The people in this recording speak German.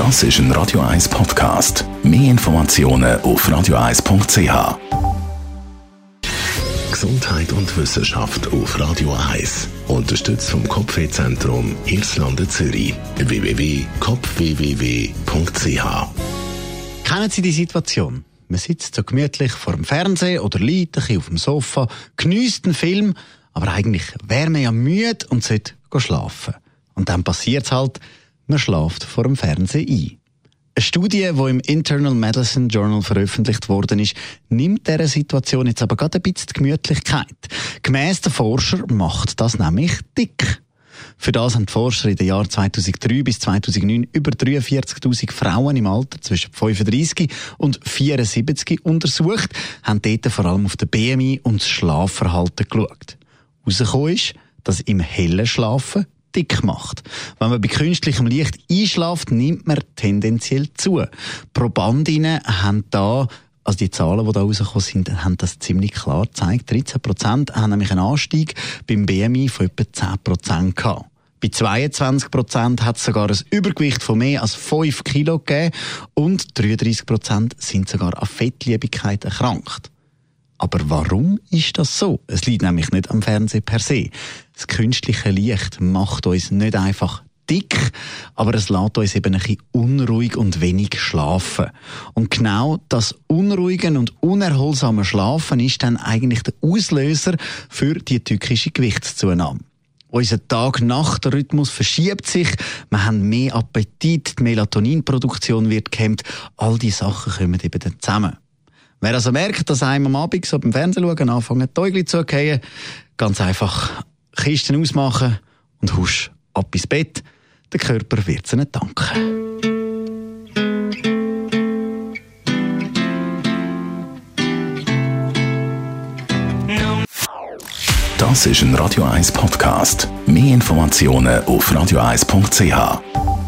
Das ist ein Radio 1 Podcast. Mehr Informationen auf radio1.ch. Gesundheit und Wissenschaft auf Radio 1. Unterstützt vom Kopfwehzentrum Irlande Zürich. www.kopfwww.ch. Kennen Sie die Situation? Man sitzt so gemütlich vor dem Fernseher oder liegt ein bisschen auf dem Sofa, genießt einen Film, aber eigentlich wäre man ja müde und sollte schlafen. Und dann passiert es halt, man schlaft vor dem Fernseher ein. Eine Studie, die im Internal Medicine Journal veröffentlicht worden ist, nimmt dieser Situation jetzt aber gerade ein bisschen die Gemütlichkeit. Gemäss der Forscher macht das nämlich dick. Für das haben die Forscher in den Jahren 2003 bis 2009 über 43.000 Frauen im Alter zwischen 35 und 74 untersucht, haben dort vor allem auf den BMI und das Schlafverhalten geschaut. Herausgekommen ist, dass im hellen Schlafen dick macht. Wenn man bei künstlichem Licht einschläft, nimmt man tendenziell zu. Probandinnen haben da also die Zahlen, die da rausgekommen sind, haben das ziemlich klar gezeigt. 13 Prozent haben nämlich einen Anstieg beim BMI von etwa 10 Prozent gehabt. Bei 22 Prozent hat es sogar ein Übergewicht von mehr als 5 Kilo gegeben und 33 Prozent sind sogar an Fettliebigkeit erkrankt. Aber warum ist das so? Es liegt nämlich nicht am Fernsehen per se. Das künstliche Licht macht uns nicht einfach dick, aber es lässt uns eben ein bisschen unruhig und wenig schlafen. Und genau das unruhige und unerholsame Schlafen ist dann eigentlich der Auslöser für die tückische Gewichtszunahme. Unser Tag-Nacht-Rhythmus verschiebt sich, wir haben mehr Appetit, die Melatoninproduktion wird gehemmt, all diese Sachen kommen eben dann zusammen. Wer also merkt, dass einem am Abend so beim Fernsehen schauen anfangen, Äugel zu gehen, ganz einfach Kisten ausmachen und husch ab ins Bett. Der Körper wird es ihnen danken. Das ist ein Radio 1 Podcast. Mehr Informationen auf radio1.ch.